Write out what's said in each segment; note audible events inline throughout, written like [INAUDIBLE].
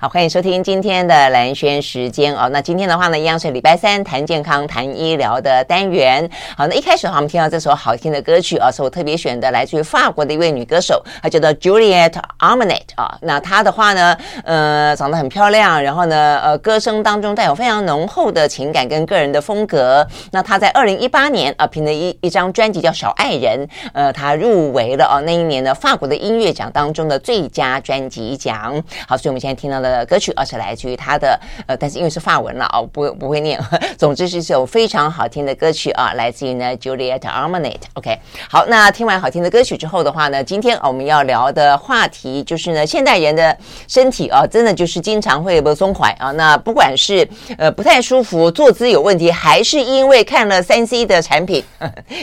好，欢迎收听今天的兰轩时间哦。那今天的话呢，一样是礼拜三谈健康、谈医疗的单元。好，那一开始的话，我们听到这首好听的歌曲啊，是我特别选的，来自于法国的一位女歌手，她叫做 Juliette Armanet 啊。那她的话呢，呃，长得很漂亮，然后呢，呃，歌声当中带有非常浓厚的情感跟个人的风格。那她在二零一八年啊，凭着一一张专辑叫《小爱人》，呃，她入围了哦，那一年的法国的音乐奖当中的最佳专辑奖。好，所以我们现在听到的呃歌曲，而是来自于他的呃，但是因为是法文了哦，不不会念。[LAUGHS] 总之是一首非常好听的歌曲啊，来自于呢 Juliet Armanet。OK，好，那听完好听的歌曲之后的话呢，今天我们要聊的话题就是呢，现代人的身体啊，真的就是经常会不松怀啊。那不管是呃不太舒服、坐姿有问题，还是因为看了三 C 的产品，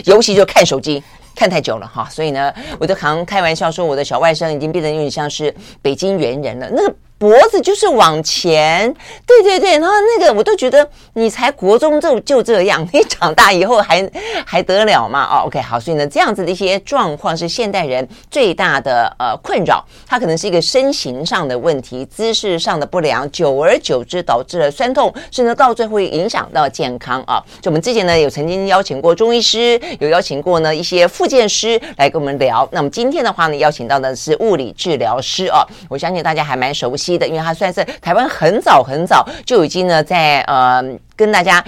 尤其就看手机。看太久了哈，所以呢，我就常开玩笑说，我的小外甥已经变得有点像是北京猿人了。那个。脖子就是往前，对对对，然后那个我都觉得你才国中就就这样，你长大以后还 [LAUGHS] 还得了吗？哦，OK，好，所以呢，这样子的一些状况是现代人最大的呃困扰，它可能是一个身形上的问题，姿势上的不良，久而久之导致了酸痛，甚至到最后影响到健康啊。就我们之前呢有曾经邀请过中医师，有邀请过呢一些复健师来跟我们聊。那么今天的话呢，邀请到的是物理治疗师啊，我相信大家还蛮熟悉。的，因为他算是台湾很早。很早就已经呢，在呃跟大家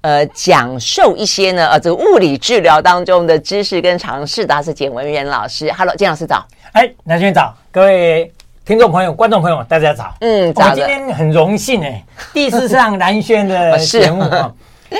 呃讲授一些呢呃这个物理治疗当中的知识跟常识的，他是简文元老师。Hello，简老师早。哎，南轩早，各位听众朋友、观众朋友，大家早。嗯，早。今天很荣幸哎，第一次上南轩的节目啊，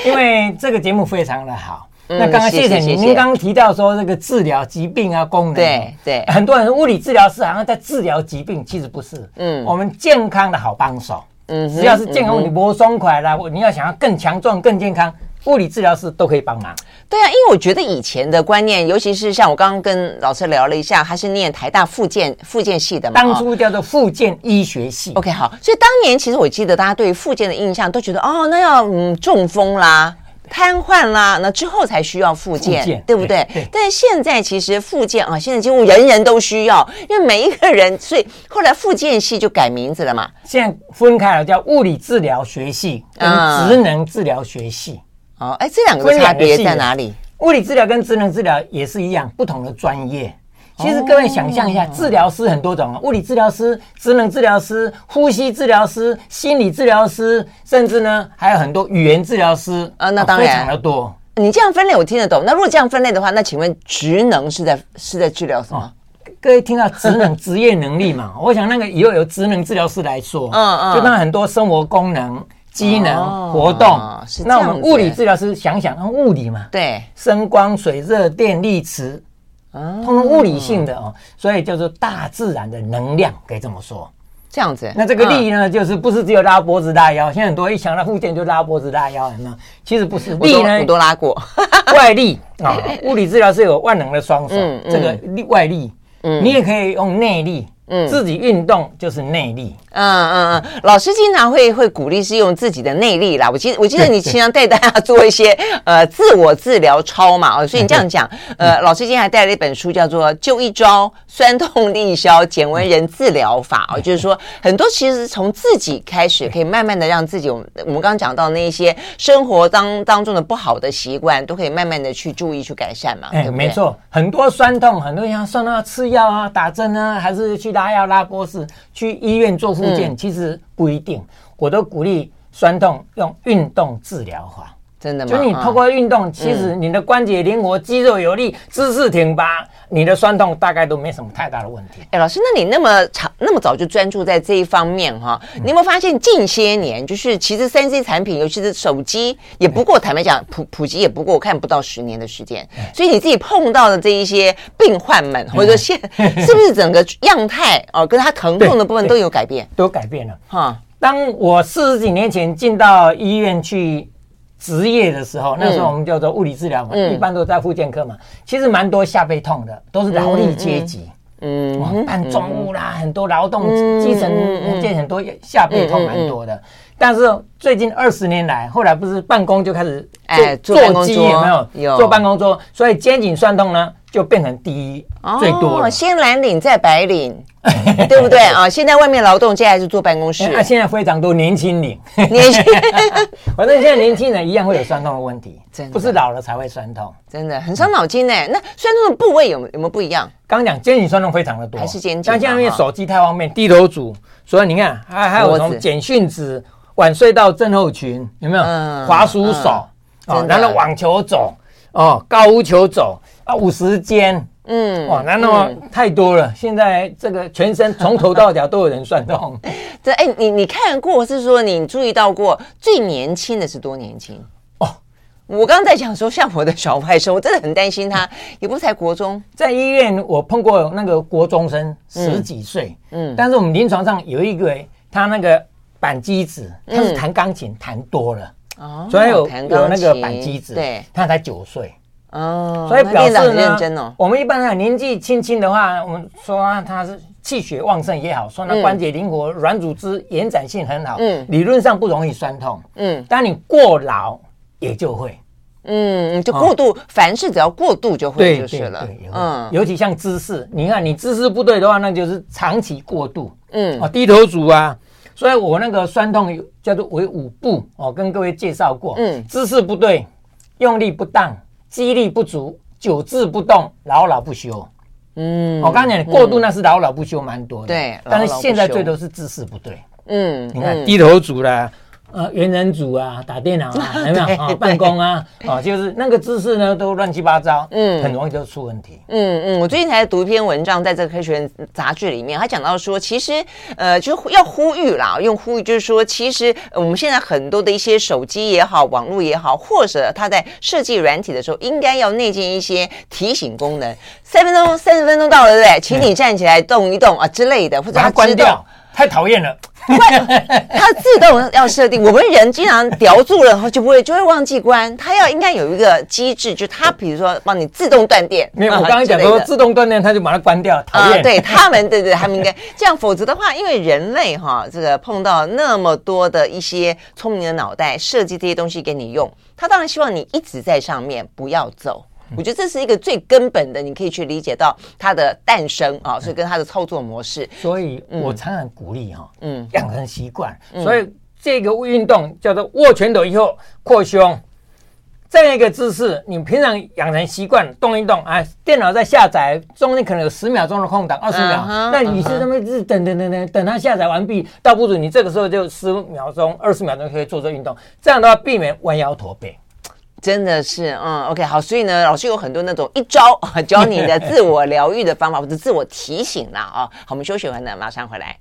因为这个节目非常的好。那刚刚谢谢您，您刚刚提到说这个治疗疾病啊，功能对对，很多人物理治疗师好像在治疗疾病，其实不是，嗯，我们健康的好帮手，嗯，只要是健康，你不松快啦，你要想要更强壮、更健康，物理治疗师都可以帮忙。对啊，因为我觉得以前的观念，尤其是像我刚刚跟老师聊了一下，他是念台大附健附健系的嘛，当初叫做附健医学系。OK，好，所以当年其实我记得大家对附健的印象都觉得，哦，那要嗯中风啦。瘫痪啦，那之后才需要复健，对不对？对对，但是现在其实复健啊，现在几乎人人都需要，因为每一个人，所以后来复健系就改名字了嘛。现在分开了，叫物理治疗学系跟职能治疗学系。哦，哎，这两个差别在哪里？物理治疗跟职能治疗也是一样，不同的专业。其实各位想象一下，治疗师很多种啊，物理治疗师、职能治疗师、呼吸治疗师、心理治疗师，甚至呢还有很多语言治疗师啊。那当然非常的多。你这样分类我听得懂。那如果这样分类的话，那请问职能是在是在治疗什么？各位听到职能职业能力嘛？[LAUGHS] 我想那个以后由职能治疗师来说，嗯嗯，就当很多生活功能、机能、活动。那我们物理治疗师想想，物理嘛，对，声光水热电力磁。通通物理性的哦，所以叫做大自然的能量，可以这么说。这样子，那这个力呢，就是不是只有拉脖子拉腰？现在很多一想到复健就拉脖子拉腰，有没有？其实不是，力呢，我都拉过。[LAUGHS] 外力啊，[LAUGHS] 物理治疗是有万能的双手，这个力外力，嗯，你也可以用内力。嗯，自己运动就是内力。嗯嗯嗯，老师经常会会鼓励是用自己的内力啦。我记我记得你经常带大家做一些呃自我治疗操嘛。哦，所以你这样讲，呃，老师今天还带了一本书，叫做《就一招酸痛立消简文人治疗法》哦，就是说很多其实从自己开始，可以慢慢的让自己，我们我们刚刚讲到那一些生活当当中的不好的习惯，都可以慢慢的去注意去改善嘛。哎，没错，很多酸痛，很多人要酸痛要吃药啊，打针啊，还是去打。拉要拉波式，去医院做复健，其实不一定。我都鼓励酸痛用运动治疗法。真的吗？就你透过运动，其实你的关节灵活，肌肉有力，姿势挺拔，你的酸痛大概都没什么太大的问题。哎，老师，那你那么长那么早就专注在这一方面哈？你有没有发现近些年，就是其实三 C 产品，尤其是手机，也不过坦白讲普普及也不过我看不到十年的时间。所以你自己碰到的这一些病患们，或者说现 [LAUGHS] 是不是整个样态哦，跟他疼痛的部分都有改变？都改变了哈。当我四十几年前进到医院去。职业的时候，那时候我们叫做物理治疗嘛，嗯、一般都在复健科嘛。其实蛮多下背痛的，都是劳力阶级，嗯，嗯办重物啦，嗯、很多劳动基层，见很多下背痛蛮多的。但是最近二十年来，后来不是办公就开始坐坐机有没有？有。坐办公桌，所以肩颈酸痛呢就变成第一最多了。先蓝领再白领，[LAUGHS] 对不对啊？[LAUGHS] 现在外面劳动，现在还是坐办公室。那 [LAUGHS] 现在非常多年轻领，年轻，反正现在年轻人一样会有酸痛的问题，真的不是老了才会酸痛，真的很伤脑筋呢。那酸痛的部位有有没有不一样？刚刚讲肩颈酸痛非常的多，还是肩颈？像现在因为手机太方便，低头族，所以你看还还有从简讯子、晚睡到症候群，有没有？嗯滑鼠手啊，然后网球肘。哦，高尔夫球肘啊，五十间，嗯，哇，那那么太多了。嗯、现在这个全身从头到脚都有人算痛。[LAUGHS] 这哎、欸，你你看过是说你注意到过最年轻的是多年轻？哦，我刚刚在讲说，像我的小外甥，我真的很担心他，[LAUGHS] 也不才国中，在医院我碰过那个国中生十几岁，嗯，但是我们临床上有一个他那个板机子，他是弹钢琴弹多了。哦，所以有有那个板机子，对，他才九岁哦，所以表示很认真哦。我们一般呢，年纪轻轻的话，我们说他是气血旺盛也好，说他关节灵活，软组织延展性很好，嗯，理论上不容易酸痛，嗯，但你过劳也就会，嗯，就过度，凡事只要过度就会就是了，嗯，尤其像姿势，你看你姿势不对的话，那就是长期过度，嗯，啊，低头族啊。所以我那个酸痛叫做为五步哦，跟各位介绍过，嗯，姿势不对，用力不当，肌力不足，久治不动，老老不休，嗯，我刚才讲过度那是老老不休蛮多的，对，但是现在最多是姿势不对，嗯，你看低头族啦。呃，猿人组啊，打电脑啊，[LAUGHS] 有没有啊？办公啊，[LAUGHS] 啊，就是那个姿势呢，都乱七八糟，嗯，很容易就出问题。嗯嗯，我最近才读一篇文章，在这个科学杂志里面，他讲到说，其实呃，就要呼吁啦，用呼吁就是说，其实我们现在很多的一些手机也好，网络也好，或者它在设计软体的时候，应该要内建一些提醒功能，三分钟、三十分钟到了，对不对？请你站起来动一动啊之类的，或者它关掉，太讨厌了。会，它自动要设定。我们人经常叼住了，然后就不会就会忘记关。它要应该有一个机制，就它比如说帮你自动断电。没有，我刚刚讲说自动断电，它就把它关掉。讨厌。对他们，对对，他们应该这样。否则的话，因为人类哈，这个碰到那么多的一些聪明的脑袋，设计这些东西给你用，他当然希望你一直在上面，不要走。我觉得这是一个最根本的，你可以去理解到它的诞生啊，所以跟它的操作模式。所以我常常鼓励哈，嗯，养成习惯。所以这个运动叫做握拳头以后扩胸，这样一个姿势，你平常养成习惯，动一动啊，电脑在下载中间可能有十秒钟的空档，二十秒，那你是这么是等等等等等它下载完毕，倒不如你这个时候就十秒钟、二十秒钟可以做这个运动，这样的话避免弯腰驼背。真的是，嗯，OK，好，所以呢，老师有很多那种一招，[LAUGHS] 教你的自我疗愈的方法，或者自我提醒啦，啊，好，我们休息完了，马上回来。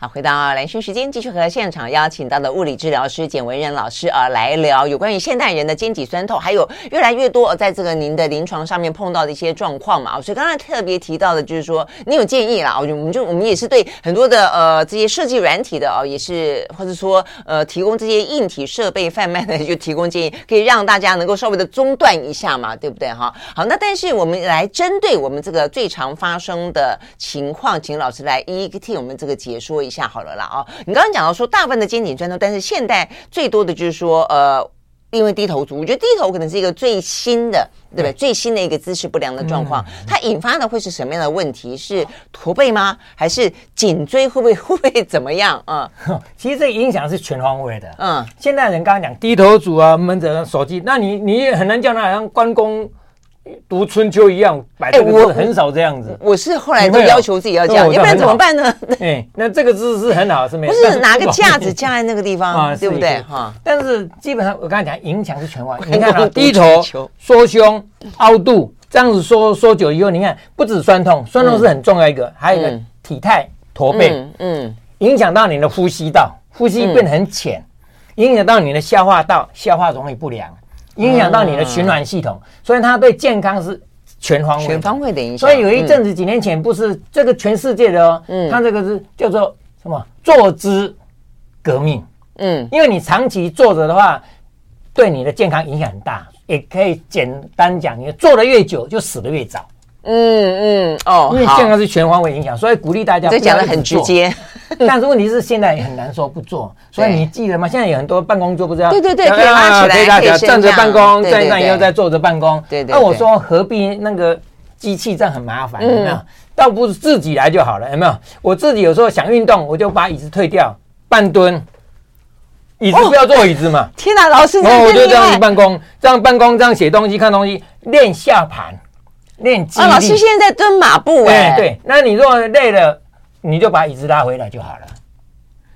好，回到蓝轩时间，继续和现场邀请到的物理治疗师简文仁老师啊来聊有关于现代人的肩颈酸痛，还有越来越多在这个您的临床上面碰到的一些状况嘛。所以刚才特别提到的就是说，你有建议啦，我们就我们也是对很多的呃这些设计软体的哦，也是或者说呃提供这些硬体设备贩卖的，就提供建议，可以让大家能够稍微的中断一下嘛，对不对哈？好，那但是我们来针对我们这个最常发生的情况，请老师来一一替我们这个解说一下。一下好了啦啊！你刚刚讲到说大部分的肩颈酸痛，但是现代最多的就是说呃，因为低头族，我觉得低头可能是一个最新的，对不对？最新的一个姿势不良的状况，它引发的会是什么样的问题？是驼背吗？还是颈椎会不会 [LAUGHS] 会不会怎么样啊？[LAUGHS] 其实这个影响是全方位的。嗯，现代人刚刚讲低头族啊，闷着手机，那你你也很难叫他好像关公。读春秋一样，摆这个姿势很少这样子。我是后来都要求自己要这样，要不然怎么办呢？[LAUGHS] 哎，那这个姿势很好，是没有。不是拿个架子架在那个地方，[LAUGHS] 对不对？哈。但是基本上我刚才讲，影响是全方位。[LAUGHS] 你看啊，低头、缩胸、凹肚，这样子缩缩久以后，你看不止酸痛，酸痛是很重要一个，还有一个体态驼背，嗯，影响到你的呼吸道，呼吸变得很浅，影响到你的消化道，消化容易不良。影响到你的循环系统，所以它对健康是全方位、全方位的影响。所以有一阵子几年前，不是这个全世界的哦，嗯，它这个是叫做什么坐姿革命，嗯，因为你长期坐着的话，对你的健康影响很大。也可以简单讲，你坐的越久，就死的越早。嗯嗯哦，因为健康是全方位影响，所以鼓励大家。这讲的很直接，[LAUGHS] 但是问题是现在也很难说不做。[LAUGHS] 所以你记得吗？现在有很多办公桌不知道？对对对，可以拉起来，可以拉起来，站着办公，站一站以后再坐着办公。对对。那我说何必那个机器这样很麻烦？有没有？倒不是自己来就好了，有没有？我自己有时候想运动，我就把椅子退掉，半蹲。椅子不要坐椅子嘛！[LAUGHS] 天哪，老师，然后我就这样子办公，这样办公，这样写东西、看东西，练下盘，练肌力。啊，老师现在在蹲马步哎。对，那你如果累了，你就把椅子拉回来就好了。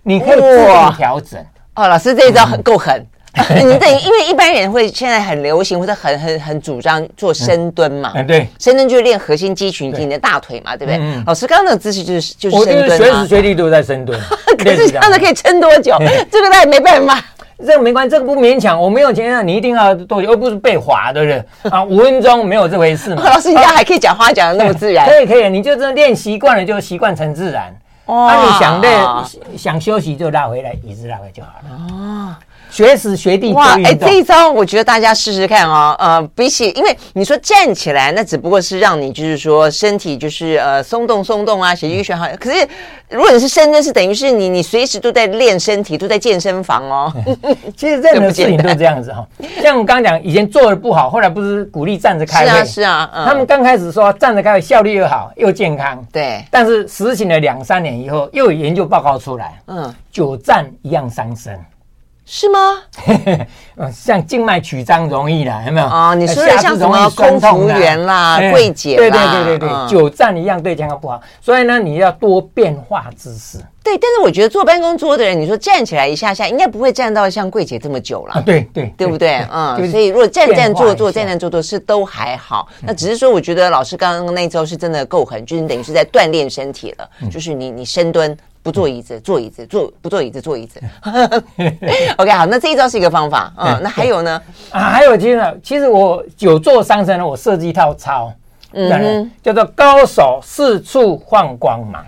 你可以自己调整。哦，老师这一招很够狠。[LAUGHS] 你等于因为一般人会现在很流行或者很很很主张做深蹲嘛？嗯，对，深蹲就是练核心肌群，你的大腿嘛，对不对？老师刚刚那个姿势就是就是深蹲，随时随地都在深蹲。[LAUGHS] 可是这样子可以撑多久？这个他也没办法。这个没关系，这个不勉强。我没有钱啊你一定要多久，而不是被划的人啊，五分钟没有这回事嘛。老师，你家还可以讲话讲的那么自然？可以可以，你就这练习惯了，就习惯成自然。哦，那你想累想休息就拉回来，椅子拉回来就好了。哦。学时学地哇！哎，这一招我觉得大家试试看哦。呃，比起因为你说站起来，那只不过是让你就是说身体就是呃松动松动啊，血液循环。可是如果你是深蹲，是等于是你你随时都在练身体，都在健身房哦。[LAUGHS] [LAUGHS] 其实任何事情都这样子哈。像我刚刚讲，以前做的不好，后来不是鼓励站着开会？是啊，是啊。他们刚开始说站着开会效率又好又健康。对。但是实行了两三年以后，又有研究报告出来，嗯，久站一样伤身。是吗？嗯，[LAUGHS] 像静脉曲张容易啦，有没有？啊，你说的像什么空服员啦、柜姐啦，对对对对对，久站一样对健康不好。所以呢，你要多变化姿势。对，但是我觉得坐办公桌的人，你说站起来一下下，应该不会站到像柜姐这么久了。对对，对不对？嗯，所以如果站站坐坐、站站坐坐是都还好。那只是说，我觉得老师刚刚那招是真的够狠，就是等于是在锻炼身体了。就是你你深蹲。不坐椅子，坐椅子，坐不坐椅子，坐椅子。OK，好，那这一招是一个方法。嗯，那还有呢？啊，还有其实，其实我久坐伤身呢，我设计一套操，嗯，叫做高手四处放光芒。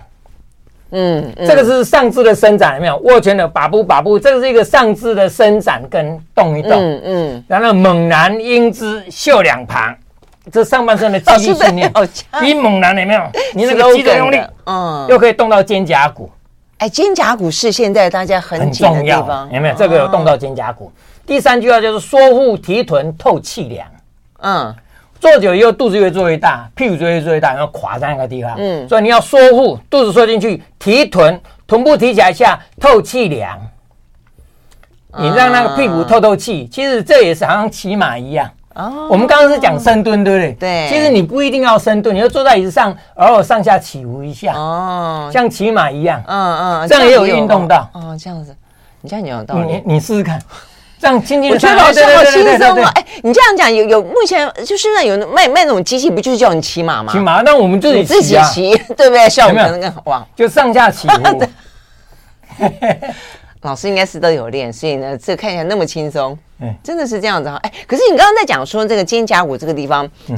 嗯，这个是上肢的伸展，有没有？握拳的把步把步，这个是一个上肢的伸展跟动一动。嗯嗯。然后猛男英姿秀两旁，这上半身的肌力训练，比猛男有没有？你那个肌肉用力，嗯，又可以动到肩胛骨。哎，肩胛骨是现在大家很紧的地方，有没有？这个有动到肩胛骨。第三句话就是缩腹提臀透气凉。嗯，坐久以后肚子越做越大，屁股就越做越大，然后垮在那个地方。嗯，所以你要缩腹，肚子缩进去，提臀，臀部提起来下透气凉。你让那个屁股透透气，其实这也是好像骑马一样。哦，我们刚刚是讲深蹲，对不对？对。其实你不一定要深蹲，你就坐在椅子上，偶尔上下起伏一下。哦。像骑马一样。嗯嗯。这样也有运动到。哦，这样子，你这样有道理。你你试试看，这样轻轻。我觉得好像好轻松啊！哎，你这样讲有有目前就是那有卖卖那种机器，不就是叫你骑马吗？骑马，那我们自己自己骑，对不对？效果可能更好。就上下起伏。[LAUGHS] 老师应该是都有练，所以呢，这看起来那么轻松，嗯，真的是这样子哈。哎，可是你刚刚在讲说这个肩胛骨这个地方，嗯，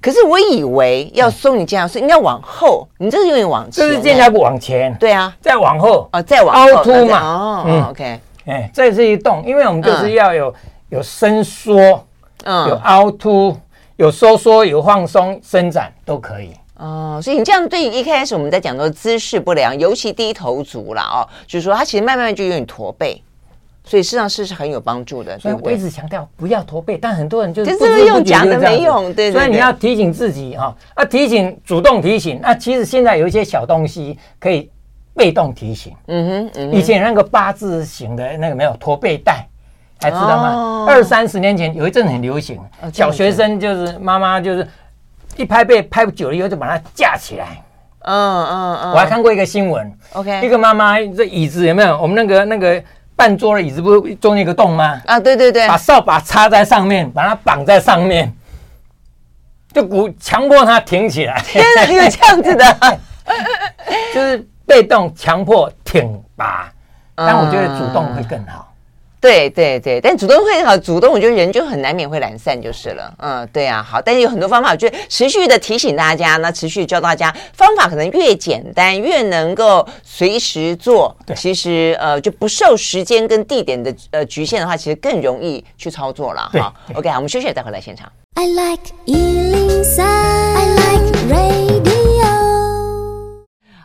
可是我以为要松你肩胛骨，应该往后，你这是有点往前，这是肩胛骨往前，对啊，再往后。啊，再往凹凸嘛，哦，OK，哎，这是一动，因为我们就是要有有伸缩，嗯，有凹凸，有收缩，有放松，伸展都可以。哦，所以你这样对于一开始我们在讲的姿势不良，尤其低头族了哦，就是说他其实慢慢就有点驼背，所以事实上是是很有帮助的。所以我一直强调不要驼背，但很多人就是不知不觉就讲的没用，对，对，对。所以你要提醒自己哈，啊，提醒主动提醒。那其实现在有一些小东西可以被动提醒。嗯哼，嗯哼，以前那个八字形的那个没有驼背带，还知道吗？哦、二三十年前有一阵很流行，哦、小学生就是妈妈就是。一拍背拍久了以后就把它架起来，嗯嗯嗯，我还看过一个新闻，OK，一个妈妈这椅子有没有？我们那个那个半桌的椅子不是中间一个洞吗？啊，对对对，把扫把插在上面，把它绑在上面，就鼓强迫它挺起来。天哪，有这样子的，[LAUGHS] 就是被动强迫挺拔，但我觉得主动会更好。对对对，但主动会好，主动我觉得人就很难免会懒散就是了。嗯，对啊，好，但是有很多方法，我觉得持续的提醒大家，那持续教大家方法，可能越简单越能够随时做。对，其实呃就不受时间跟地点的呃局限的话，其实更容易去操作了。哈，OK，好，我们休息再回来现场。I like 103, I like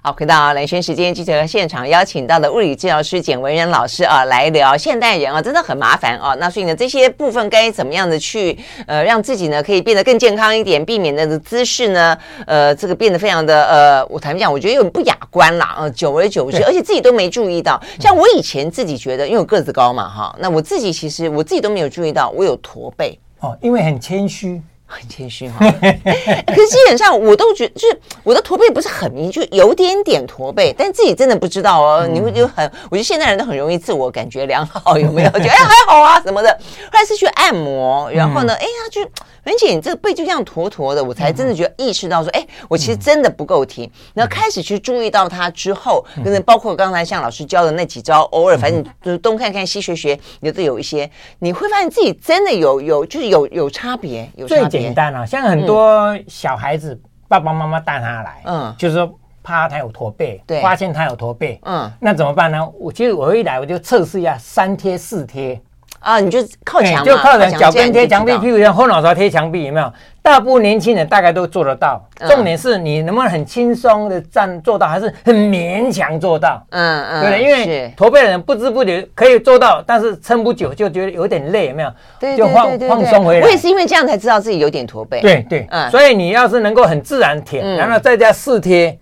好，回到兰萱时间，记者现场邀请到的物理治疗师简文仁老师啊，来聊现代人啊，真的很麻烦啊。那所以呢，这些部分该怎么样的去呃，让自己呢可以变得更健康一点，避免那个姿势呢，呃，这个变得非常的呃，我坦白讲，我觉得有点不雅观啦。呃，久而久之，而且自己都没注意到。像我以前自己觉得，因为我个子高嘛，哈，那我自己其实我自己都没有注意到我有驼背哦，因为很谦虚。[LAUGHS] 很谦虚哈，可是基本上我都觉得，就是我的驼背不是很明，就有点点驼背，但自己真的不知道哦。你会就很，我觉得现代人都很容易自我感觉良好，有没有？觉得哎还好啊什么的。后来是去按摩，然后呢，哎呀就。而且你这个背就这样驼驼的，我才真的觉得意识到说，哎，我其实真的不够挺。然后开始去注意到它之后，可能包括刚才像老师教的那几招，偶尔反正就是东看看西学学，有的有一些，你会发现自己真的有有就是有有差别，有差别。最简单啊，像很多小孩子爸爸妈妈带他来，嗯，就是说怕他有驼背，对，发现他有驼背，嗯，那怎么办呢？我其实我一来我就测试一下三贴四贴。啊，你就靠墙，就靠着脚跟贴墙壁，屁股像后脑勺贴墙壁，有没有？大部分年轻人大概都做得到。重点是你能不能很轻松的站做到，还是很勉强做到？嗯嗯，对，因为驼背的人不知不觉可以做到，但是撑不久就觉得有点累，有没有？对，就放放松回来。我也是因为这样才知道自己有点驼背。对对，嗯。所以你要是能够很自然舔，然后再加试贴，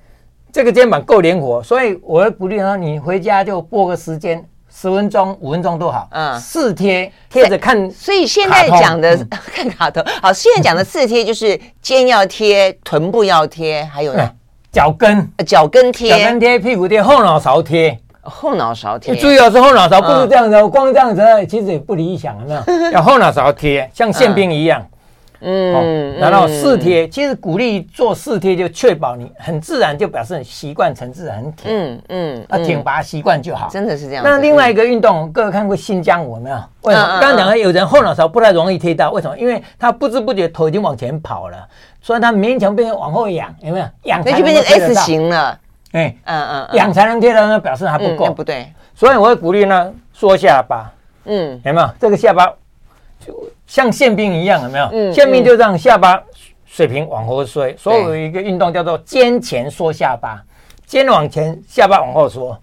这个肩膀够灵活。所以我会鼓励他，你回家就拨个时间。十分钟、五分钟都好。嗯，四贴贴着看。所以现在讲的 [LAUGHS] 看卡通，好，现在讲的四贴就是肩要贴、臀部要贴，还有呢，脚跟、脚跟贴、脚跟贴、屁股贴、后脑勺贴、后脑勺贴。注意哦，是后脑勺，不是这样子，光这样子其实也不理想，有没有？[LAUGHS] 要后脑勺贴，像宪兵一样。嗯，然后四贴，其实鼓励做四贴，就确保你很自然，就表示你习惯成自然很挺。嗯嗯，啊，挺拔习惯就好。真的是这样。那另外一个运动，各位看过新疆舞没有？为什么？刚刚讲了有人后脑勺不太容易贴到，为什么？因为他不知不觉头已经往前跑了，所以他勉强变成往后仰，有没有？仰。那就变成 S 型了。哎，嗯嗯，仰才能贴到，那表示还不够。不对。所以我会鼓励呢，缩下巴。嗯，有没有？这个下巴。就像宪兵一样，有没有？嗯，宪兵就让下巴水平往后缩，所以有一个运动叫做肩前缩下巴，肩往前，下巴往后缩，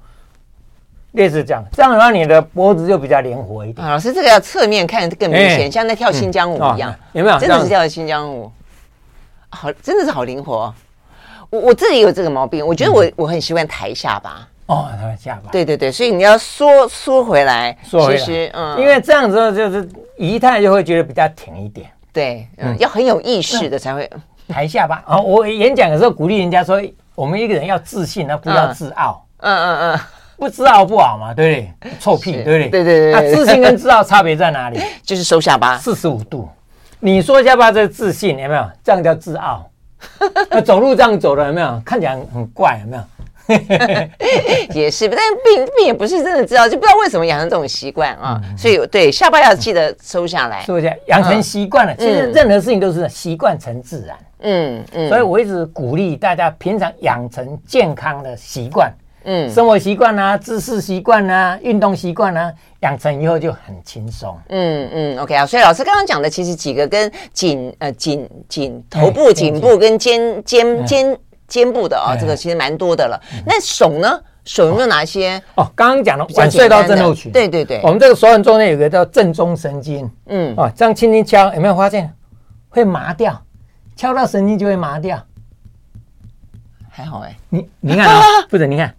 类似这样，这样的话你的脖子就比较灵活一点。老师，这个要侧面看更明显，像在跳新疆舞一样，有没有？真的是跳的新疆舞，好，真的是好灵活。我我自己有这个毛病，我觉得我我很习惯抬下巴。哦，他的下巴。对对对，所以你要缩缩回来，缩回来。其实，嗯，因为这样子就是仪态就会觉得比较挺一点。对，嗯，要很有意识的才会抬下巴。哦，我演讲的时候鼓励人家说，我们一个人要自信，而不要自傲。嗯嗯嗯，不自傲不好嘛，对不对？臭屁，对不对？对对对。那自信跟自傲差别在哪里？[LAUGHS] 就是收下巴四十五度。你说下巴这自信有没有？这样叫自傲。[LAUGHS] 那走路这样走的有没有？看起来很怪，有没有？[LAUGHS] 也是，但并并也不是真的知道，就不知道为什么养成这种习惯啊。嗯、所以对下巴要记得收下来，收下，养成习惯了。嗯、其实任何事情都是习惯成自然。嗯嗯，所以我一直鼓励大家平常养成健康的习惯。嗯，生活习惯啊，姿势习惯啊，运动习惯啊，养成以后就很轻松。嗯嗯，OK 啊。所以老师刚刚讲的其实几个跟颈呃颈颈头部、颈部跟肩肩肩。肩部的啊，这个其实蛮多的了。那手呢？手有没有哪些？哦，刚刚讲了腕隧道症候群。对对对，我们这个手腕中间有个叫正中神经。嗯，哦，这样轻轻敲，有没有发现会麻掉？敲到神经就会麻掉。还好哎，你你看啊，或者你看，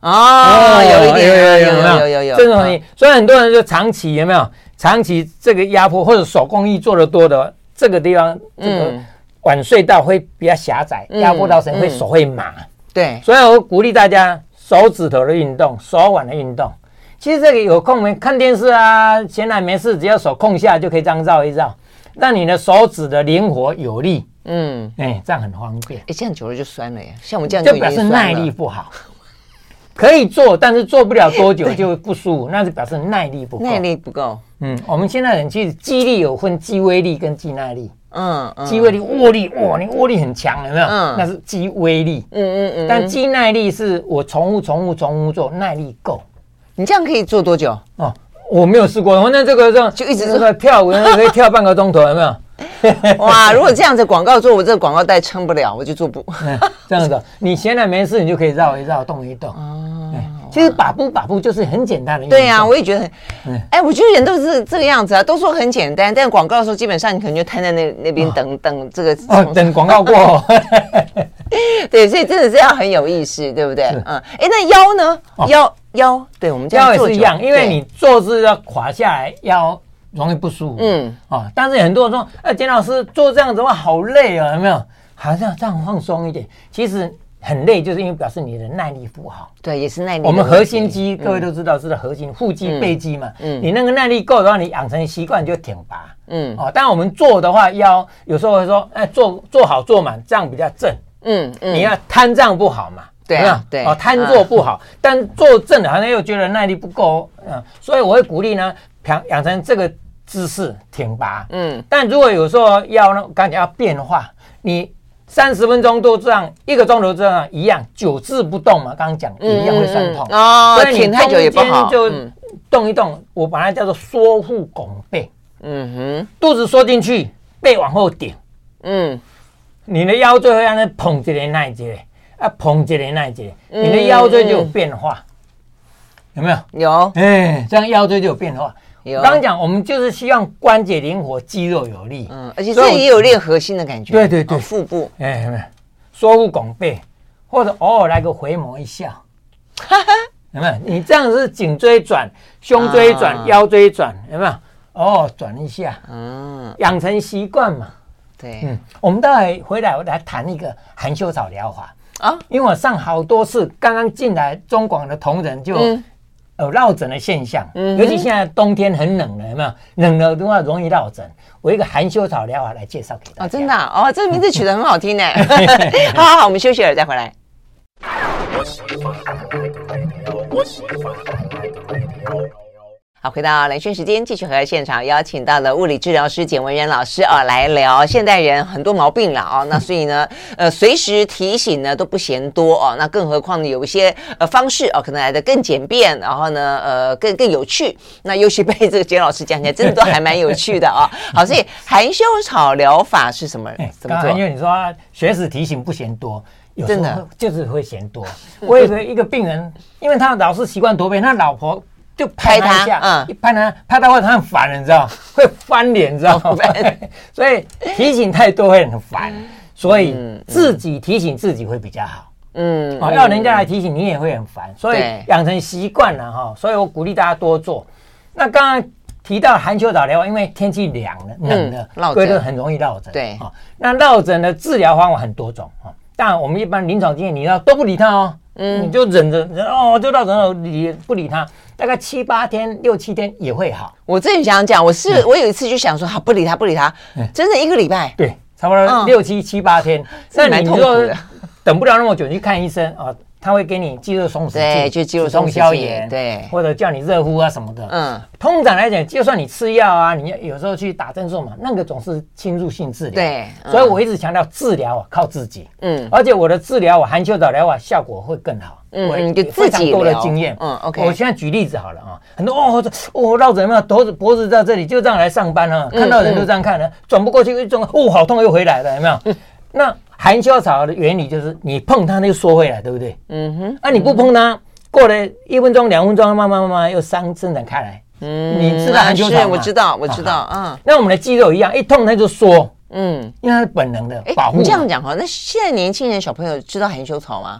哦，有一点，有有有有有有这种东西。所以很多人就长期有没有？长期这个压迫或者手工艺做的多的这个地方，这个。腕隧道会比较狭窄，压迫到神经，会手会麻。对，所以我鼓励大家手指头的运动，手腕的运动。其实这个有空没看电视啊，闲来没事，只要手空下就可以这样绕一绕，让你的手指的灵活有力。嗯，哎，这样很方便。哎，这样久了就酸了呀，像我这样就表示耐力不好。可以做，但是做不了多久就不舒服，那就表示耐力不够。耐力不够。嗯，我们现在人其实肌力有分肌威力跟肌耐力。嗯，肌威力握力，哇，你握力很强，有没有？嗯，那是肌威力。嗯嗯嗯。但肌耐力是我重复、重复、重复做，耐力够。你这样可以做多久？哦，我没有试过。反正这个这样就一直这个跳舞，可以跳半个钟头，有没有？[LAUGHS] 哇，如果这样子广告做，我这个广告带撑不了，我就做不。这样子，你闲来没事，你就可以绕一绕，动一动。哦，其实把不把步就是很简单的。对呀，我也觉得很。哎，我觉得人都是这个样子啊，都说很简单，但广告的时候，基本上你可能就瘫在那那边等等这个。哦，等广告过。[LAUGHS] 对，所以真的是要很有意识，对不对？嗯。哎，那腰呢？腰腰，对我们腰也是一样，因为你坐姿要垮下来，腰。容易不舒服，嗯啊，但是很多人说，哎，简老师做这样子的话好累啊，有没有？好像这样放松一点，其实很累，就是因为表示你的耐力不好。对，也是耐力。我们核心肌，各位都知道是核心腹肌、背肌嘛。嗯，你那个耐力够的话，你养成习惯就挺拔。嗯，哦，但我们做的话，腰有时候会说，哎，做做好做满，这样比较正。嗯嗯，你要瘫这样不好嘛？对啊，对哦，瘫坐不好，但坐正好像又觉得耐力不够。嗯，所以我会鼓励呢。养养成这个姿势挺拔，嗯，但如果有时候腰呢，感觉要变化，你三十分钟都这样，一个钟头这样一样，久治不动嘛，刚刚讲一样会酸痛。哦，所以挺太久也不好，就动一动，我把它叫做缩腹拱背，嗯哼，肚子缩进去，背往后顶，嗯，你的腰椎会让它捧起来那一节，啊，捧起来那一节，你的腰椎就有变化，有没有？有，哎，这样腰椎就有变化。有刚刚讲，我们就是希望关节灵活，肌肉有力，嗯，而且这也有练核心的感觉。对对对，腹部，哎，有没有？缩腹拱背，或者偶尔来个回眸一笑，[LAUGHS] 有没有？你这样是颈椎转、胸椎转、腰椎转，有没有？哦，转一下，嗯，养成习惯嘛。对，嗯，我们待会回来，我来谈一个含羞草疗法啊，因为我上好多次，刚刚进来中广的同仁就。有落枕的现象，嗯，尤其现在冬天很冷了，有没有？冷了的话容易落枕。我一个含羞草疗法来介绍给大家。哦，真的哦，这个名字取得很好听呢。[LAUGHS] [LAUGHS] 好好好，我们休息了再回来。好，回到蓝轩时间，继续和现场邀请到了物理治疗师简文仁老师啊，来聊现代人很多毛病了啊。那所以呢，呃，随时提醒呢都不嫌多哦。那更何况呢，有一些呃方式哦，可能来的更简便，然后呢，呃，更更有趣。那尤其被这个简老师讲起来，真的都还蛮有趣的啊。好，所以含羞草疗法是什么？怎么做？因为你说随时提醒不嫌多，真的就是会嫌多。我有一个病人，因为他老是习惯驼背，他老婆。就拍他一下，嗯，一拍他，拍他会很烦，你知道，会翻脸，你知道吗？[LAUGHS] 所以提醒太多会很烦，所以自己提醒自己会比较好。嗯，要人家来提醒你也会很烦，所以养成习惯了哈。所以我鼓励大家多做。那刚刚提到含羞草疗法，因为天气凉了、冷了，所以就很容易落枕。对，那落枕的治疗方法很多种啊。但我们一般临床经验，你要都不理他哦，嗯，你就忍着，忍哦，就落枕了，理不理他。大概七八天、六七天也会好。我自己想讲，我是我有一次就想说，好不理他，不理他，整整一个礼拜，对，差不多六七七八天。[LAUGHS] 那你就等不了那么久，你去看医生啊。他会给你肌肉松弛剂，对，就肌肉松消炎，对，或者叫你热敷啊什么的。嗯，通常来讲，就算你吃药啊，你有时候去打针做嘛，那个总是侵入性治疗。对，所以我一直强调治疗啊，靠自己。嗯，而且我的治疗，我含羞草疗法效果会更好。嗯，非常多的经验。嗯，OK。我现在举例子好了啊，很多哦，哦，落枕嘛，脖子脖子在这里，就这样来上班啊，看到人都这样看的，转不过去，一转，哦，好痛又回来了，有没有？那。含羞草的原理就是你碰它，那就缩回来，对不对？嗯哼。那、啊、你不碰它，过了一分钟、两分钟，慢慢慢慢又伤伸展开来。嗯，你知道含羞草吗？我知道，我知道。嗯。那我们的肌肉一样，一痛它就缩。嗯，因为它是本能的保护。你这样讲哈，那现在年轻人小朋友知道含羞草吗？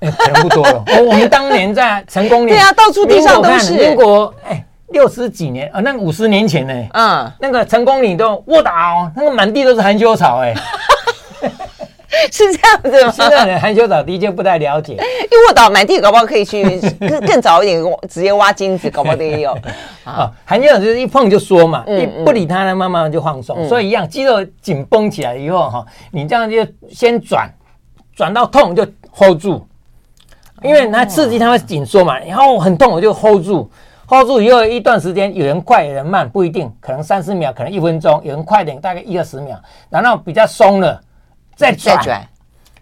哎，可能不多了。我我们当年在成功岭，对啊，到处地上都是。英国哎，六十几年啊，那个五十年前呢，嗯，那个成功岭都卧倒哦，那个满地都是含羞草哎。[LAUGHS] 是这样子吗？现在人含羞草的确不太了解，因为卧倒满地，搞不好可以去 [LAUGHS] 更更早一点，直接挖金子，搞不好都也有。啊，[LAUGHS] 含羞草就是一碰就缩嘛，一不理它呢，慢慢就放松。所以一样，肌肉紧绷起来以后哈，你这样就先转，转到痛就 hold 住，因为它刺激它会紧缩嘛，然后很痛我就 hold 住，hold 住以后一段时间，有人快有人慢，不一定，可能三十秒，可能一分钟，有人快点大概一二十秒，然后比较松了。再转，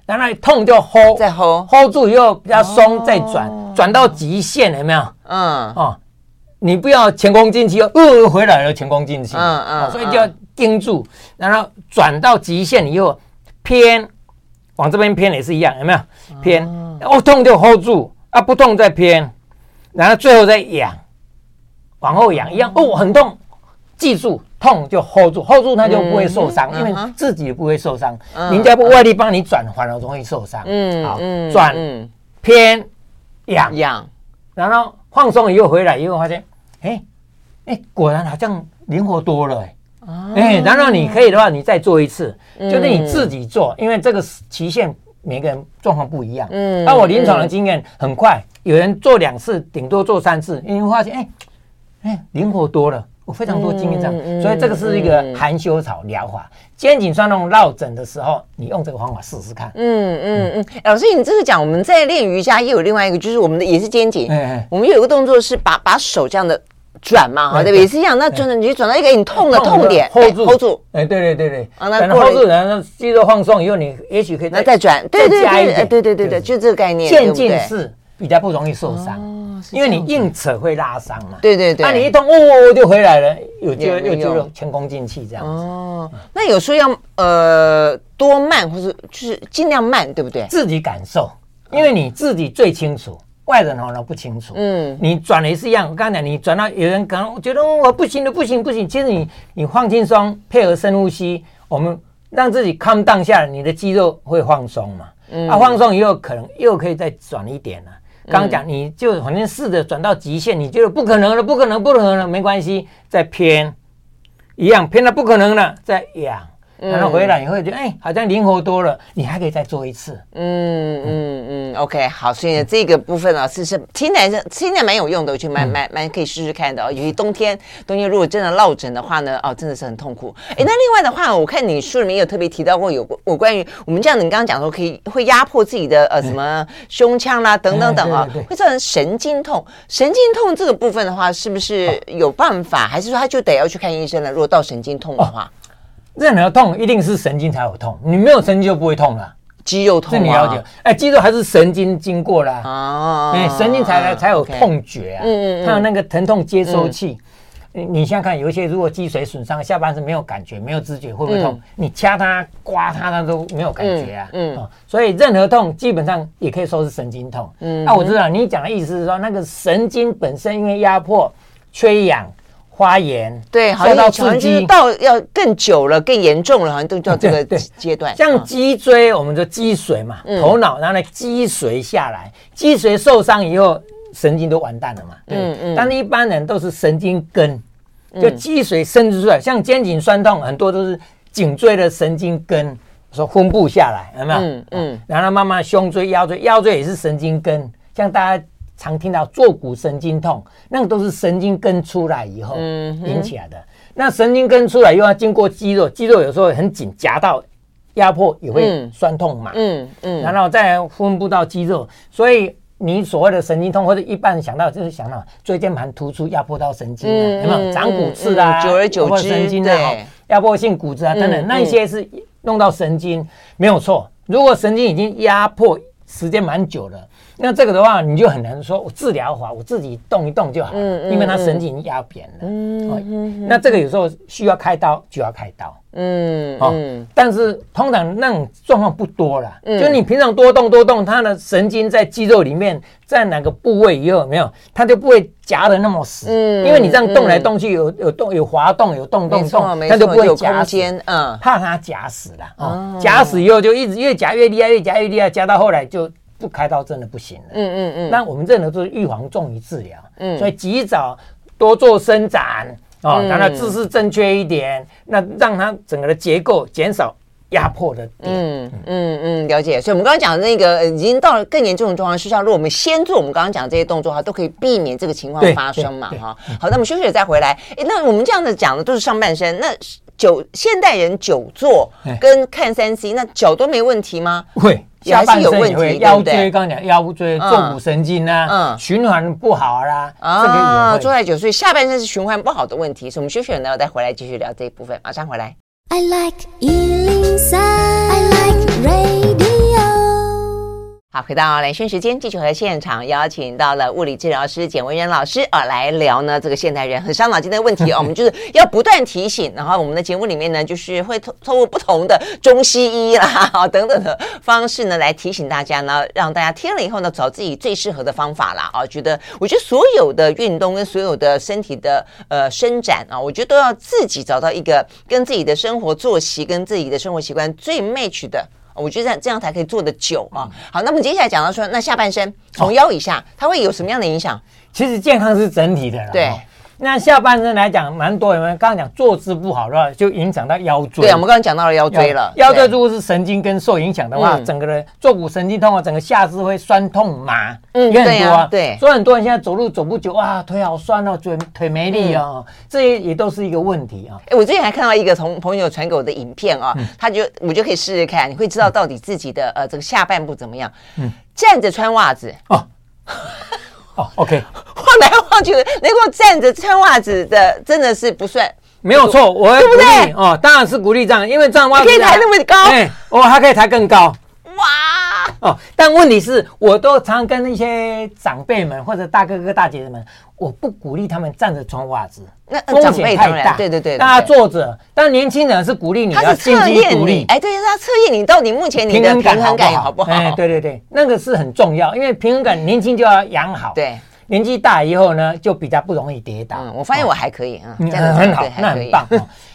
然后痛就 hold，再 hold，hold 住以后比较松，再转，转到极限有没有？嗯，哦，你不要前功尽弃又，呃，回来了前功尽弃，嗯嗯，所以就要盯住，然后转到极限以后偏往这边偏也是一样，有没有？偏？哦，痛就 hold 住啊，不痛再偏，然后最后再仰，往后仰一样哦，很痛，记住痛就 hold 住，hold 住他就不会受伤，因为自己不会受伤，人家不外力帮你转，反而容易受伤。嗯，好，转偏痒痒，然后放松以后回来以后发现，哎。哎，果然好像灵活多了哎！哎，然后你可以的话，你再做一次，就是你自己做，因为这个期限每个人状况不一样。嗯，那我临床的经验很快，有人做两次，顶多做三次，你会发现，哎，哎，灵活多了，我非常多经验这样。所以这个是一个含羞草疗法，肩颈酸痛落枕的时候，你用这个方法试试看。嗯嗯嗯，老师，你这个讲我们在练瑜伽也有另外一个，就是我们的也是肩颈，我们有一个动作是把把手这样的。转嘛，哈，对不对？也是一样，那转转你转到一个你痛的痛点，hold 住，hold 住，哎，对对对对，啊，那 hold 住，然后肌肉放松以后，你也许可以再转，对对对，对对对对，就这个概念，渐进式比较不容易受伤，因为你硬扯会拉伤嘛，对对对，那你一动，哦，就回来了，有就又就前功尽弃这样子。哦，那有时候要呃多慢，或者就是尽量慢，对不对？自己感受，因为你自己最清楚。外人可能不清楚，嗯，你转也是一样。我刚才讲，你转到有人可能觉得我不行了，不行不行。其实你你放轻松，配合深呼吸，我们让自己 calm down 下来，你的肌肉会放松嘛。嗯，啊，放松以后可能又可以再转一点了。刚讲，你就反正试着转到极限，你觉得不可能了，不可能，不可能了，没关系，再偏一样，偏了不可能了，再仰。然后回来你会觉得，哎，好像灵活多了，你还可以再做一次。嗯嗯嗯，OK，好，所以这个部分啊，是是听起来是听起来蛮有用的，我觉得蛮蛮蛮可以试试看的哦。尤其冬天，冬天如果真的落枕的话呢，哦，真的是很痛苦。哎，那另外的话，我看你书里面有特别提到过有我关于我们这样，你刚刚讲说可以会压迫自己的呃什么胸腔啦等等等啊，会造成神经痛。神经痛这个部分的话，是不是有办法，还是说他就得要去看医生了？如果到神经痛的话？任何痛一定是神经才有痛，你没有神经就不会痛了。肌肉痛，这你了解？哎，肌肉还是神经经过了啊，哎，神经才来才有痛觉啊。嗯嗯，它有那个疼痛接收器。你你现在看，有一些如果脊髓损伤，下半身没有感觉、没有知觉，会不会痛？你掐它、刮它，它都没有感觉啊。嗯，所以任何痛基本上也可以说是神经痛。嗯，那我知道你讲的意思是说，那个神经本身因为压迫、缺氧。发炎，对，好像好像就是到要更久了、更严重了，好像都叫这个 [LAUGHS] 阶段。像脊椎，我们说脊髓嘛，头脑，然后呢，脊髓下来，脊髓受伤以后，神经都完蛋了嘛。嗯嗯。但是一般人都是神经根，就脊髓伸出来，像肩颈酸痛，很多都是颈椎的神经根说分布下来，有没有？嗯嗯。然后慢慢胸椎、腰椎，腰椎也是神经根，像大家。常听到坐骨神经痛，那个都是神经根出来以后引起来的。那神经根出来又要经过肌肉，肌肉有时候很紧，夹到压迫也会酸痛嘛。嗯嗯，然后再分布到肌肉，所以你所谓的神经痛，或者一般人想到就是想到椎间盘突出压迫到神经，有没有长骨刺啊？久而久之，神经的压迫性骨折啊等等，那一些是弄到神经没有错。如果神经已经压迫时间蛮久了。那这个的话，你就很难说，我治疗法我自己动一动就好了，因为它神经压扁了。嗯，嗯嗯那这个有时候需要开刀就要开刀。嗯，哦，嗯、但是通常那种状况不多了。嗯，就你平常多动多动，它的神经在肌肉里面，在哪个部位以后有没有，它就不会夹的那么死。嗯，因为你这样动来动去，有有动有滑动有动动动，它就不会夹死。嗯，怕它夹死了。哦，夹死以后就一直越夹越厉害，越夹越厉害，夹到后来就。不开刀真的不行了。嗯嗯嗯。那我们这呢，就是预防重于治疗。嗯。所以及早多做伸展哦，让它姿势正确一点，那让它整个的结构减少压迫的点。嗯嗯嗯，了解。所以我们刚刚讲的那个已经到了更严重的状况，实际上如果我们先做我们刚刚讲的这些动作，哈，都可以避免这个情况发生嘛，哈。好，那我们休息再回来。哎，那我们这样子讲的都是上半身，那久现代人久坐跟看三 C，那脚都没问题吗？会。下半身也会腰椎，刚刚讲腰椎坐骨神经啊，嗯，循环不好啦，这个也会。坐太久，所以下半身是循环不好的问题。所以我们休息了，然后再回来继续聊这一部分。马上回来。I like 103, I like radio. 好，回到兰萱时间，继续和现场邀请到了物理治疗师简唯仁老师啊，来聊呢这个现代人很伤脑筋的问题哦。我们就是要不断提醒，然后我们的节目里面呢，就是会透透过不同的中西医啦等等的方式呢，来提醒大家呢，让大家听了以后呢，找自己最适合的方法啦啊。觉得我觉得所有的运动跟所有的身体的呃伸展啊，我觉得都要自己找到一个跟自己的生活作息跟自己的生活习惯最 match 的。我觉得这样才可以做得久啊。好，那么接下来讲到说，那下半身从腰以下，它会有什么样的影响？其实健康是整体的啦。对。那下半身来讲，蛮多。有没有刚刚讲坐姿不好的话，就影响到腰椎。对，我们刚刚讲到了腰椎了。腰椎如果是神经根受影响的话，整个人坐骨神经痛啊，整个下肢会酸痛麻，嗯，也很多啊。对，所以很多人现在走路走不久，哇，腿好酸哦，腿腿没力哦，这些也都是一个问题啊。哎，我之前还看到一个从朋友传给我的影片啊，他就我就可以试试看，你会知道到底自己的呃这个下半部怎么样。嗯，站着穿袜子哦。[LAUGHS] 哦，OK，晃来晃去的，能够站着穿袜子的，真的是不算。没有错，我会鼓励，对？不对？哦，当然是鼓励这样，因为这样袜子可以抬那么高，哎，哦，还可以抬更高，哇！哦，但问题是，我都常跟那些长辈们或者大哥哥大姐姐们，我不鼓励他们站着穿袜子，那风险太大。对对对，大家坐着，但年轻人是鼓励你要经济独立，哎，对，他测验你到底目前你的平衡感好不好？哎，对对对，那个是很重要，因为平衡感年轻就要养好。对。年纪大以后呢，就比较不容易跌倒。嗯，我发现我还可以啊，嗯，很好，那很棒。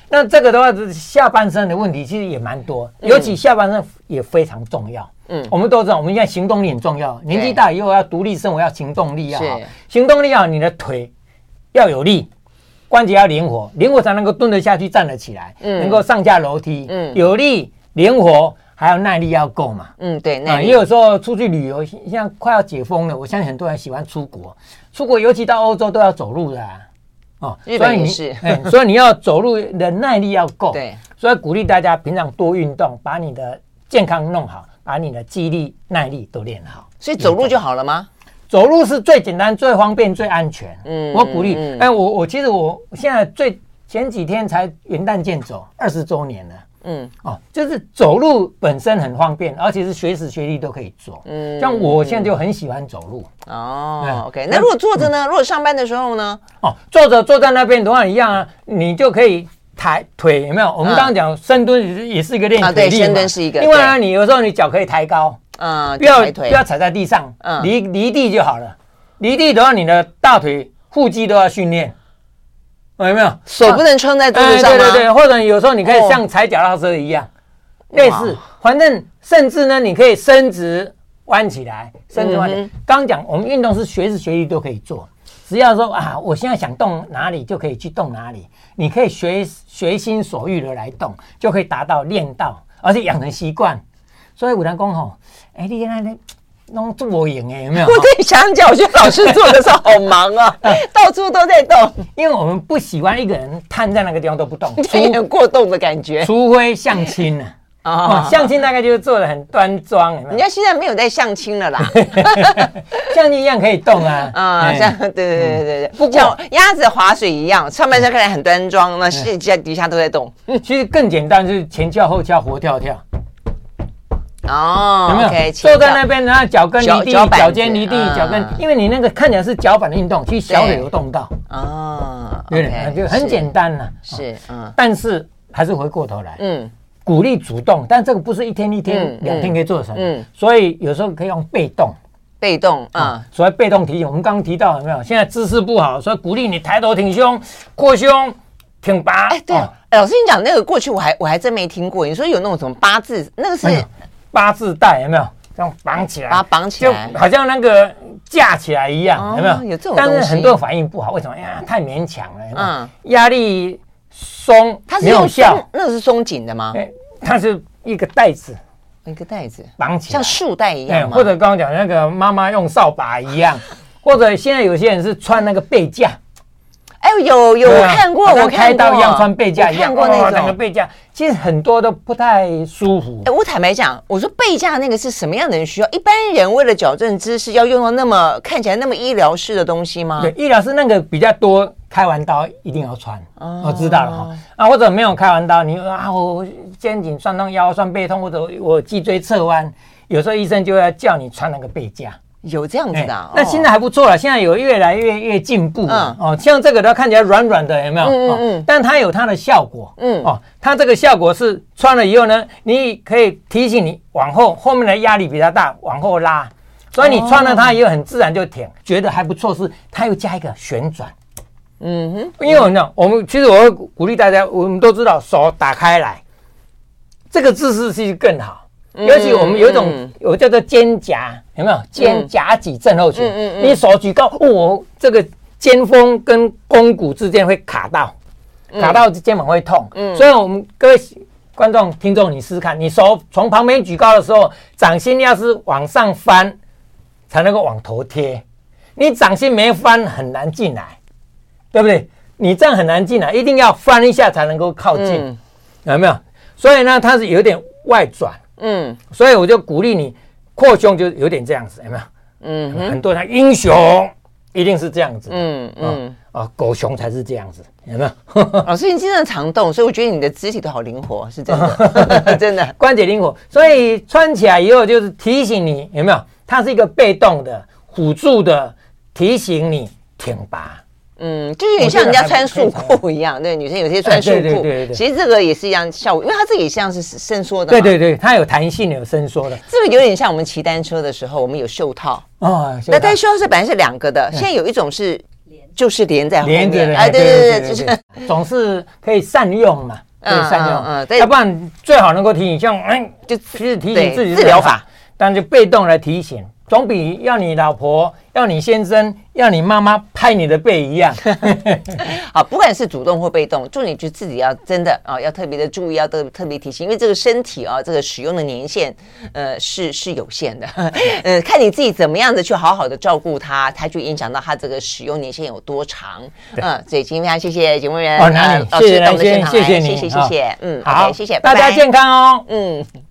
那这个的话，下半身的问题其实也蛮多，尤其下半身也非常重要。嗯，我们都知道，我们现在行动力很重要。年纪大以后要独立生活，要行动力要好。行动力要好，你的腿要有力，关节要灵活，灵活才能够蹲得下去，站得起来，能够上下楼梯。嗯，有力灵活。还有耐力要够嘛？嗯，对，那也有时候出去旅游，像快要解封了，我相信很多人喜欢出国。出国尤其到欧洲都要走路的啊。哦，日本也是。[LAUGHS] 所以你要走路的耐力要够。对，所以鼓励大家平常多运动，把你的健康弄好，把你的肌力、耐力都练好。所以走路就好了吗？走路是最简单、最方便、最安全。嗯，我鼓励。哎，我我其实我现在最前几天才元旦健走二十周年了。嗯哦，就是走路本身很方便，而且是随时随地都可以做。嗯，像我现在就很喜欢走路。哦，OK。那如果坐着呢？如果上班的时候呢？哦，坐着坐在那边的话一样啊，你就可以抬腿，有没有？我们刚刚讲深蹲也是一个练腿力嘛。深蹲是一个。另外呢，你有时候你脚可以抬高，嗯，不要不要踩在地上，嗯，离离地就好了。离地的话，你的大腿腹肌都要训练。有没有手不能撑在桌子上吗？对对对，或者有时候你可以像踩脚踏车一样，类似，反正甚至呢，你可以伸直弯起来，伸直弯起来。刚讲我们运动是随时随地都可以做，只要说啊，我现在想动哪里就可以去动哪里，你可以随随心所欲的来动，就可以达到练到，而且养成习惯。所以武兰公吼，哎，你那那。弄做营哎，有没有？[LAUGHS] 我可以想讲，我觉得老师做的时候好忙啊，[LAUGHS] 到处都在动。因为我们不喜欢一个人瘫在那个地方都不动，[LAUGHS] 有点过动的感觉。除非相亲呢，啊，相亲大概就是做的很端庄。人家现在没有在相亲了啦，相亲一样可以动啊，啊，这样对对对对对，不像鸭子划水一样，上半身看起来很端庄，那底下底下都在动。其实更简单，就是前翘后翘活跳跳。哦，有没有？Okay, 坐在那边，然后脚跟离地，脚尖离地，脚跟，因为你那个看起来是脚板的运动，其实小腿有动到。哦，对，就很简单了。是，嗯，但是还是回过头来，嗯，鼓励主动，但这个不是一天一天、两天可以做成。嗯，所以有时候可以用被动，被动啊，所谓被动提醒。我们刚刚提到有没有？现在姿势不好，所以鼓励你抬头挺胸、扩胸、挺拔。哎，对，哎，老师你讲那个过去我还我还真没听过。你说有那种什么八字，那个是。八字带有没有这样绑起来？把它绑起来，就好像那个架起来一样，有没有？有这种。但是很多反应不好，为什么？呀，太勉强了。嗯，压力松，它是用效，那是松紧的吗？它是一个袋子，一个袋子绑起来，像束带一样。或者刚刚讲那个妈妈用扫把一样，或者现在有些人是穿那个背架。哎，有有看过，我开刀一样穿背架一样，看过那种背架。其实很多都不太舒服。哎，我坦白讲，我说背架那个是什么样的人需要？一般人为了矫正姿势，要用到那么看起来那么医疗式的东西吗？对，医疗式那个比较多，开完刀一定要穿。哦，我知道了哈。啊，或者没有开完刀，你啊，我肩颈酸痛、腰酸背痛，或者我脊椎侧弯，有时候医生就要叫你穿那个背架。有这样子的、啊，那现在还不错了，现在有越来越越进步了、嗯、哦。像这个它看起来软软的，有没有？嗯嗯，嗯、哦。但它有它的效果，嗯哦。它这个效果是穿了以后呢，你可以提醒你往后，后面的压力比较大，往后拉。所以你穿了它以后很自然就挺，哦、觉得还不错。是它又加一个旋转，嗯哼。因为我们讲，我们其实我会鼓励大家，我们都知道手打开来，这个姿势是更好。尤其我们有一种我叫做肩胛，有没有肩胛脊症候群？你手举高，哦，这个肩峰跟肱骨之间会卡到，卡到肩膀会痛。所以我们各位观众、听众，你试试看，你手从旁边举高的时候，掌心要是往上翻，才能够往头贴。你掌心没翻，很难进来，对不对？你这样很难进来，一定要翻一下才能够靠近，有没有？所以呢，它是有点外转。嗯，所以我就鼓励你扩胸，就有点这样子，有没有？嗯，很多人英雄一定是这样子，嗯嗯啊，狗熊才是这样子，有没有？老 [LAUGHS] 师，你经常常动，所以我觉得你的肢体都好灵活，是真的，[LAUGHS] 真的关节灵活。所以穿起来以后就是提醒你，有没有？它是一个被动的辅助的，提醒你挺拔。嗯，就有点像人家穿束裤一样，对，女生有些穿束裤，对对对，其实这个也是一样效果，因为它这个也像是伸缩的，对对对，它有弹性，有伸缩的，是不是有点像我们骑单车的时候，我们有袖套？哦，那但袖套是本来是两个的，现在有一种是就是连在后面，哎，对对对，就是总是可以善用嘛，可以善用，嗯，要不然最好能够提醒，像哎，就其实提醒自己治疗法，但就被动来提醒。总比要你老婆、要你先生、要你妈妈拍你的背一样。[LAUGHS] 好，不管是主动或被动，祝你就自己要真的啊、哦，要特别的注意，要特特别提醒，因为这个身体啊、哦，这个使用的年限，呃，是是有限的。[LAUGHS] 呃，看你自己怎么样的去好好的照顾它，它就影响到它这个使用年限有多长。嗯，所以今天谢谢节目人，哦，哪里？谢谢来先，谢谢你，谢谢谢谢，嗯，好，谢谢，大家健康哦，嗯。